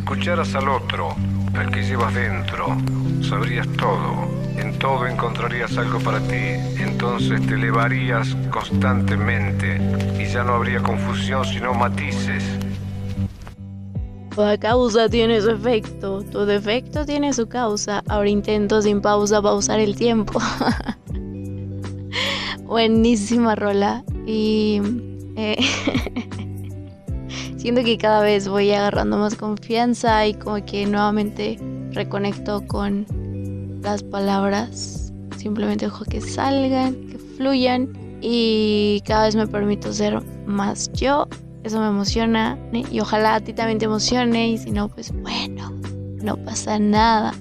escucharas al otro, al que llevas dentro, sabrías todo. En todo encontrarías algo para ti, entonces te elevarías constantemente y ya no habría confusión sino matices. Toda causa tiene su efecto, todo efecto tiene su causa. Ahora intento sin pausa pausar el tiempo. Buenísima rola. Y eh, siento que cada vez voy agarrando más confianza y como que nuevamente reconecto con las palabras. Simplemente dejo que salgan, que fluyan y cada vez me permito ser más yo. Eso me emociona y ojalá a ti también te emocione y si no, pues bueno, no pasa nada.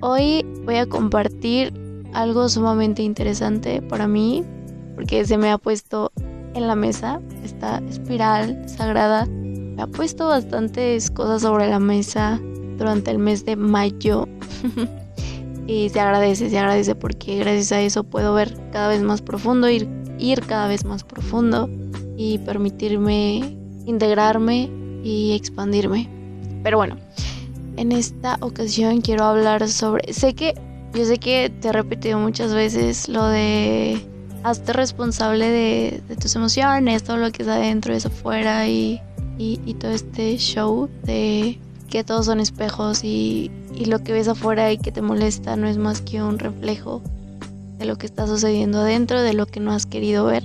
Hoy voy a compartir algo sumamente interesante para mí porque se me ha puesto en la mesa esta espiral sagrada. Me ha puesto bastantes cosas sobre la mesa durante el mes de mayo. y se agradece, se agradece porque gracias a eso puedo ver cada vez más profundo, ir, ir cada vez más profundo y permitirme integrarme y expandirme. Pero bueno, en esta ocasión quiero hablar sobre... Sé que, yo sé que te he repetido muchas veces lo de hazte responsable de, tus emociones, todo lo que está adentro y eso afuera y, y, todo este show de que todos son espejos y, y lo que ves afuera y que te molesta no es más que un reflejo de lo que está sucediendo adentro, de lo que no has querido ver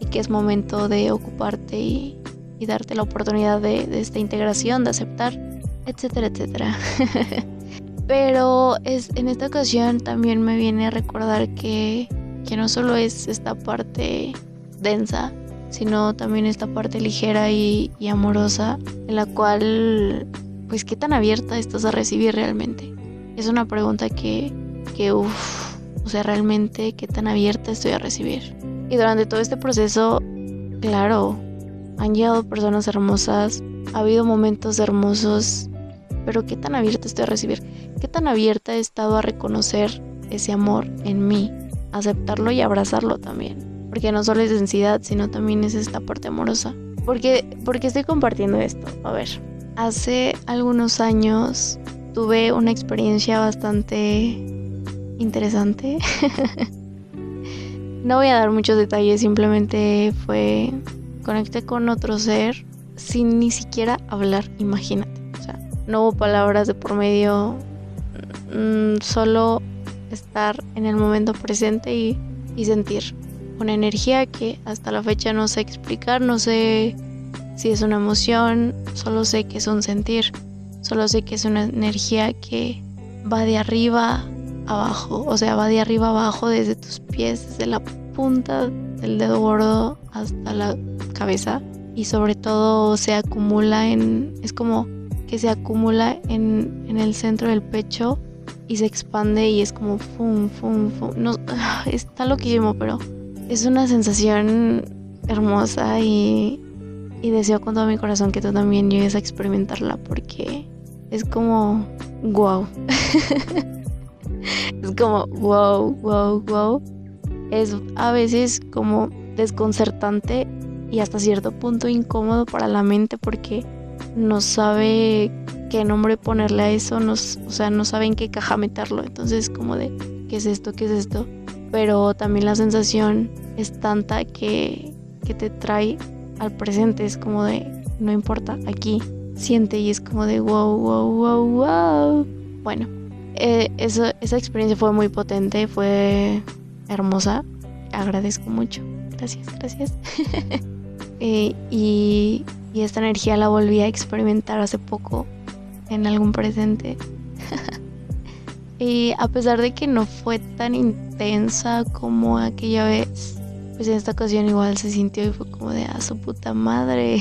y que es momento de ocuparte y, y darte la oportunidad de, de, esta integración, de aceptar, etcétera, etcétera. Pero es, en esta ocasión también me viene a recordar que que no solo es esta parte densa, sino también esta parte ligera y, amorosa, en la cual, pues, ¿qué tan abierta estás a recibir realmente? Es una pregunta que, que uff, o sea, realmente, ¿qué tan abierta estoy a recibir? Y durante todo este proceso, claro, han llegado personas hermosas, ha habido momentos hermosos, pero ¿qué tan abierta estoy a recibir? ¿Qué tan abierta he estado a reconocer ese amor en mí? aceptarlo y abrazarlo también. Porque no solo es densidad, sino también es esta parte amorosa. Porque, porque estoy compartiendo esto. A ver, hace algunos años tuve una experiencia bastante interesante. no voy a dar muchos detalles, simplemente fue conecté con otro ser sin ni siquiera hablar, imagínate. O sea, no hubo palabras de por medio, mm, solo estar en el momento presente y, sentir. Una energía que hasta la fecha no sé explicar, no sé si es una emoción, solo sé que es un sentir, solo sé que es una energía que va de arriba abajo, o sea, va de arriba abajo desde tus pies, desde la punta del dedo gordo hasta la cabeza y sobre todo se acumula en, es como que se acumula en, en el centro del pecho y se expande y es como fum, fum, fum. Está loquísimo, pero es una sensación hermosa y, y deseo con todo mi corazón que tú también llegues a experimentarla porque es como wow. es como wow, wow, wow. Es a veces como desconcertante y hasta cierto punto incómodo para la mente porque no sabe qué nombre ponerle a eso, o sea, no saben qué caja meterlo. Entonces, como de, ¿qué es esto? ¿Qué es esto? Pero también la sensación es tanta que, que te trae al presente. Es como de, no importa, aquí, siente y es como de, wow, wow, wow, wow. Bueno, eh, esa experiencia fue muy potente, fue hermosa. Agradezco mucho. Gracias, gracias. Eh, y, y esta energía la volví a experimentar hace poco en algún presente. y a pesar de que no fue tan intensa como aquella vez, pues en esta ocasión igual se sintió y fue como de ah, su puta madre.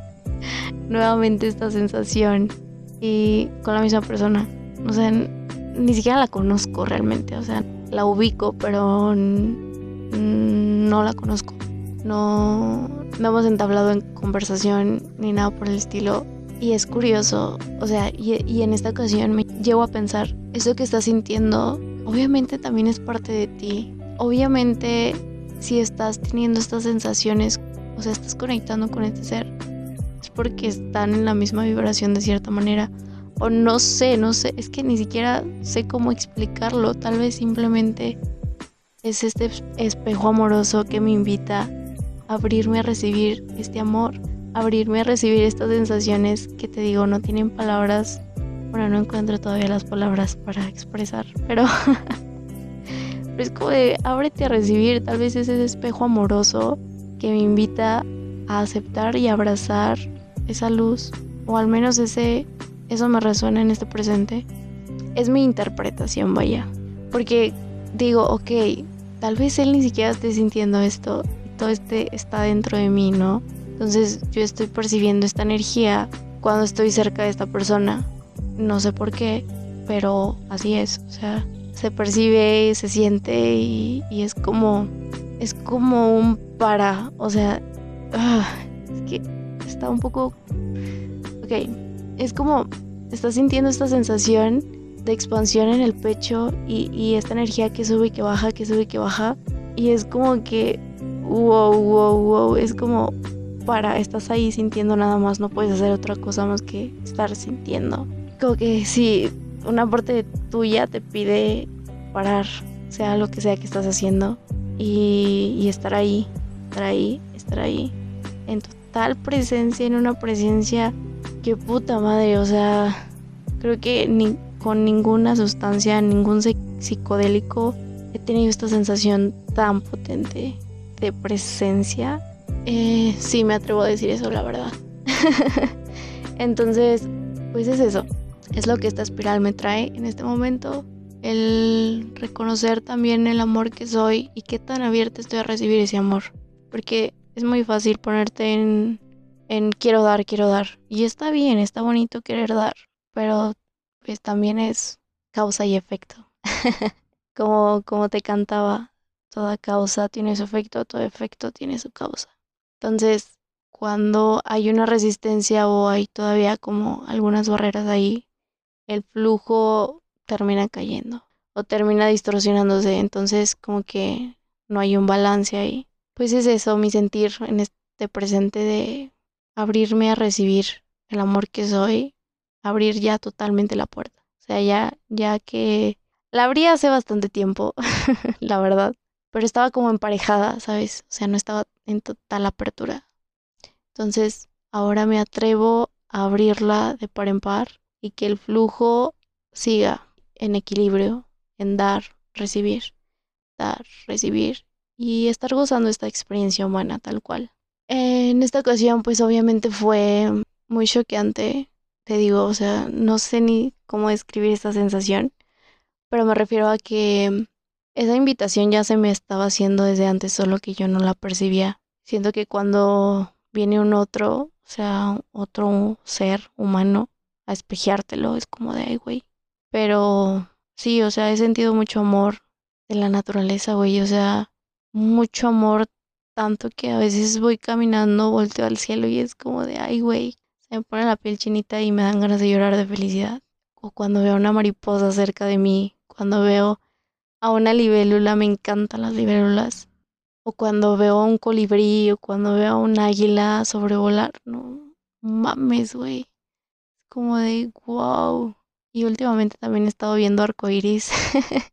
Nuevamente esta sensación y con la misma persona. O sea, ni siquiera la conozco realmente. O sea, la ubico, pero no la conozco. No, no hemos entablado en conversación ni nada por el estilo. Y es curioso, o sea, y, en esta ocasión me llevo a pensar, eso que estás sintiendo, obviamente también es parte de ti. Obviamente, si estás teniendo estas sensaciones, o sea, estás conectando con este ser, es porque están en la misma vibración de cierta manera. O no sé, no sé, es que ni siquiera sé cómo explicarlo. Tal vez simplemente es este espejo amoroso que me invita a abrirme a recibir este amor, abrirme a recibir estas sensaciones que te digo no tienen palabras. Bueno, no encuentro todavía las palabras para expresar, pero, pero es como de ábrete a recibir. Tal vez es ese espejo amoroso que me invita a aceptar y abrazar esa luz, o al menos ese, eso me resuena en este presente. Es mi interpretación, vaya. Porque digo, ok, tal vez él ni siquiera esté sintiendo esto, todo este está dentro de mí, ¿no? Entonces yo estoy percibiendo esta energía cuando estoy cerca de esta persona. No sé por qué, pero así es. O sea, se percibe, se siente y, y es como, es como un para. O sea, Ah, es que está un poco... Ok, es como estás sintiendo esta sensación de expansión en el pecho y, y, esta energía que sube y que baja, que sube y que baja. Y es como que, wow, wow, wow, es como para, estás ahí sintiendo nada más, no puedes hacer otra cosa más que estar sintiendo. Como que si una parte tuya te pide parar, sea lo que sea que estás haciendo, y, estar ahí, estar ahí, estar ahí en total presencia, en una presencia que puta madre, o sea, creo que ni con ninguna sustancia, ningún psicodélico he tenido esta sensación tan potente de presencia. Eh, sí, me atrevo a decir eso, la verdad. Entonces, pues es eso. Es lo que esta espiral me trae en este momento. El reconocer también el amor que soy y qué tan abierta estoy a recibir ese amor. Porque es muy fácil ponerte en, quiero dar, quiero dar. Y está bien, está bonito querer dar, pero pues también es causa y efecto. como, como te cantaba, toda causa tiene su efecto, todo efecto tiene su causa. Entonces, cuando hay una resistencia o hay todavía como algunas barreras ahí, el flujo termina cayendo o termina distorsionándose. Entonces, como que no hay un balance ahí pues es eso, mi sentir en este presente de abrirme a recibir el amor que soy, abrir ya totalmente la puerta. O sea, ya, ya que la abrí hace bastante tiempo, la verdad, pero estaba como emparejada, ¿sabes? O sea, no estaba en total apertura. Entonces, ahora me atrevo a abrirla de par en par y que el flujo siga en equilibrio, en dar, recibir, dar, recibir y estar gozando esta experiencia humana tal cual. En esta ocasión pues obviamente fue muy choqueante, te digo, o sea, no sé ni cómo describir esta sensación, pero me refiero a que esa invitación ya se me estaba haciendo desde antes, solo que yo no la percibía. Siento que cuando viene un otro, o sea, otro ser humano a espejeártelo, es como de, ay, güey. Pero sí, o sea, he sentido mucho amor de la naturaleza, güey, o sea, mucho amor, tanto que a veces voy caminando, volteo al cielo y es como de, ay, güey, se me pone la piel chinita y me dan ganas de llorar de felicidad. O cuando veo una mariposa cerca de mí, cuando veo a una libélula, me encantan las libélulas. O cuando veo a un colibrí, o cuando veo a un águila sobrevolar, no mames, güey. Como de wow. Y últimamente también he estado viendo arcoiris.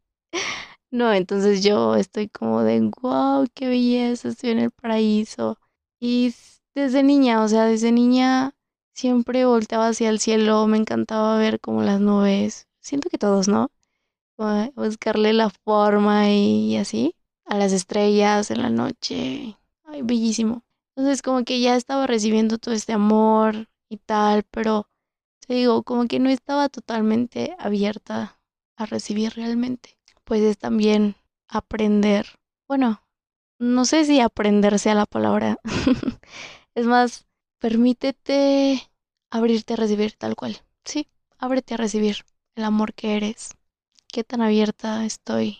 No, entonces yo estoy como de, wow, qué belleza, estoy en el paraíso. Y desde niña, o sea, desde niña siempre volteaba hacia el cielo, me encantaba ver como las nubes. Siento que todos, ¿no? Buscarle la forma y, así a las estrellas en la noche. Ay, bellísimo. Entonces como que ya estaba recibiendo todo este amor y tal, pero te digo, como que no estaba totalmente abierta a recibir realmente pues es también aprender. Bueno, no sé si aprender sea la palabra. es más, permítete abrirte a recibir tal cual. Sí, ábrete a recibir el amor que eres. Qué tan abierta estoy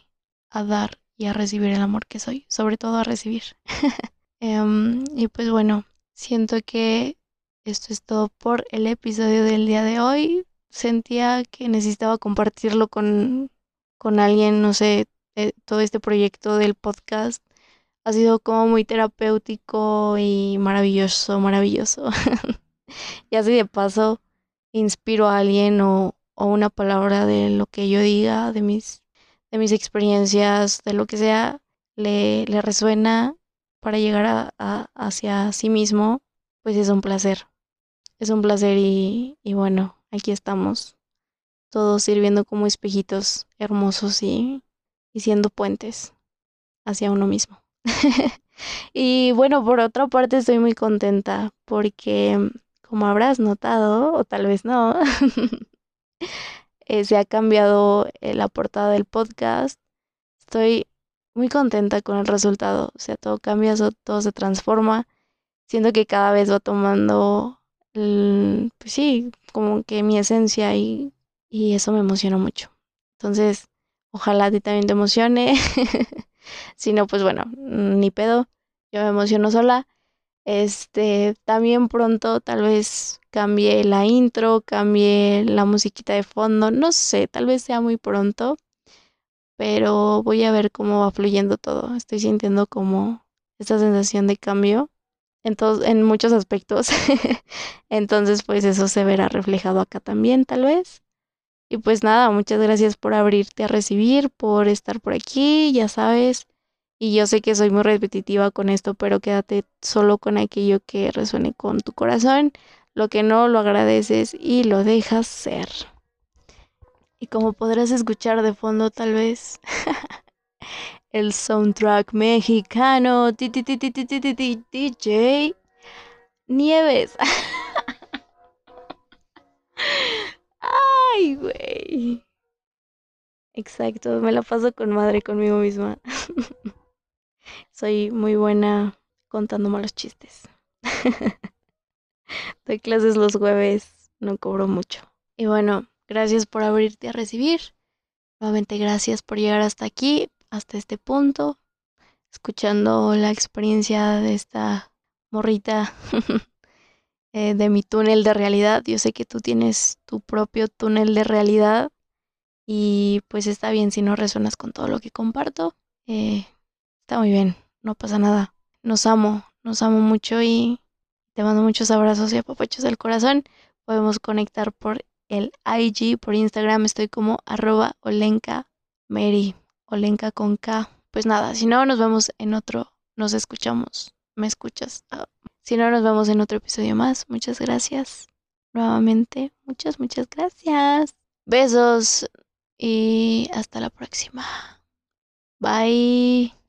a dar y a recibir el amor que soy, sobre todo a recibir. Em, y pues bueno, siento que esto es todo por el episodio del día de hoy. Sentía que necesitaba compartirlo con, con alguien, no sé, eh, todo este proyecto del podcast ha sido como muy terapéutico y maravilloso, maravilloso. y así de paso inspiro a alguien o, o una palabra de lo que yo diga, de mis, de mis experiencias, de lo que sea, le, le resuena para llegar a, a- hacia sí mismo, pues es un placer. Es un placer y, y bueno, aquí estamos, todos sirviendo como espejitos hermosos y, y siendo puentes hacia uno mismo. Y bueno, por otra parte estoy muy contenta porque, como habrás notado, o tal vez no, eh, se ha cambiado eh, la portada del podcast. Estoy muy contenta con el resultado. O sea, todo cambia, todo se transforma. Siento que cada vez va tomando, el- pues sí, como que mi esencia y, y eso me emociona mucho. Entonces, ojalá a ti también te emocione. Si no, pues bueno, ni pedo. Yo me emociono sola. Este, también pronto tal vez cambie la intro, cambie la musiquita de fondo, no sé, tal vez sea muy pronto, pero voy a ver cómo va fluyendo todo. Estoy sintiendo como esta sensación de cambio en muchos aspectos. Entonces, pues eso se verá reflejado acá también, tal vez. Y pues nada, muchas gracias por abrirte a recibir, por estar por aquí, ya sabes. Y yo sé que soy muy repetitiva con esto, pero quédate solo con aquello que resuene con tu corazón. Lo que no, lo agradeces y lo dejas ser. Y como podrás escuchar de fondo, tal vez, el soundtrack mexicano, DJ Nieves. Ay, güey. Exacto, me la paso con madre conmigo misma. Soy muy buena contando malos chistes. Doy clases los jueves, no cobro mucho. Y bueno, gracias por abrirte a recibir. Nuevamente gracias por llegar hasta aquí hasta este punto, escuchando la experiencia de esta morrita eh, de mi túnel de realidad. Yo sé que tú tienes tu propio túnel de realidad y pues está bien si no resuenas con todo lo que comparto. Eh, está muy bien, no pasa nada. Nos amo, nos amo mucho y te mando muchos abrazos y apapachos del corazón. Podemos conectar por el IG, por Instagram. Estoy como arroba Olenka Mary, Olenka con K. Pues nada, si no, nos vemos en otro, nos escuchamos, me escuchas. Ah, Si no, nos vemos en otro episodio más. Muchas gracias. Nuevamente, muchas, muchas gracias. Besos y hasta la próxima. Bye.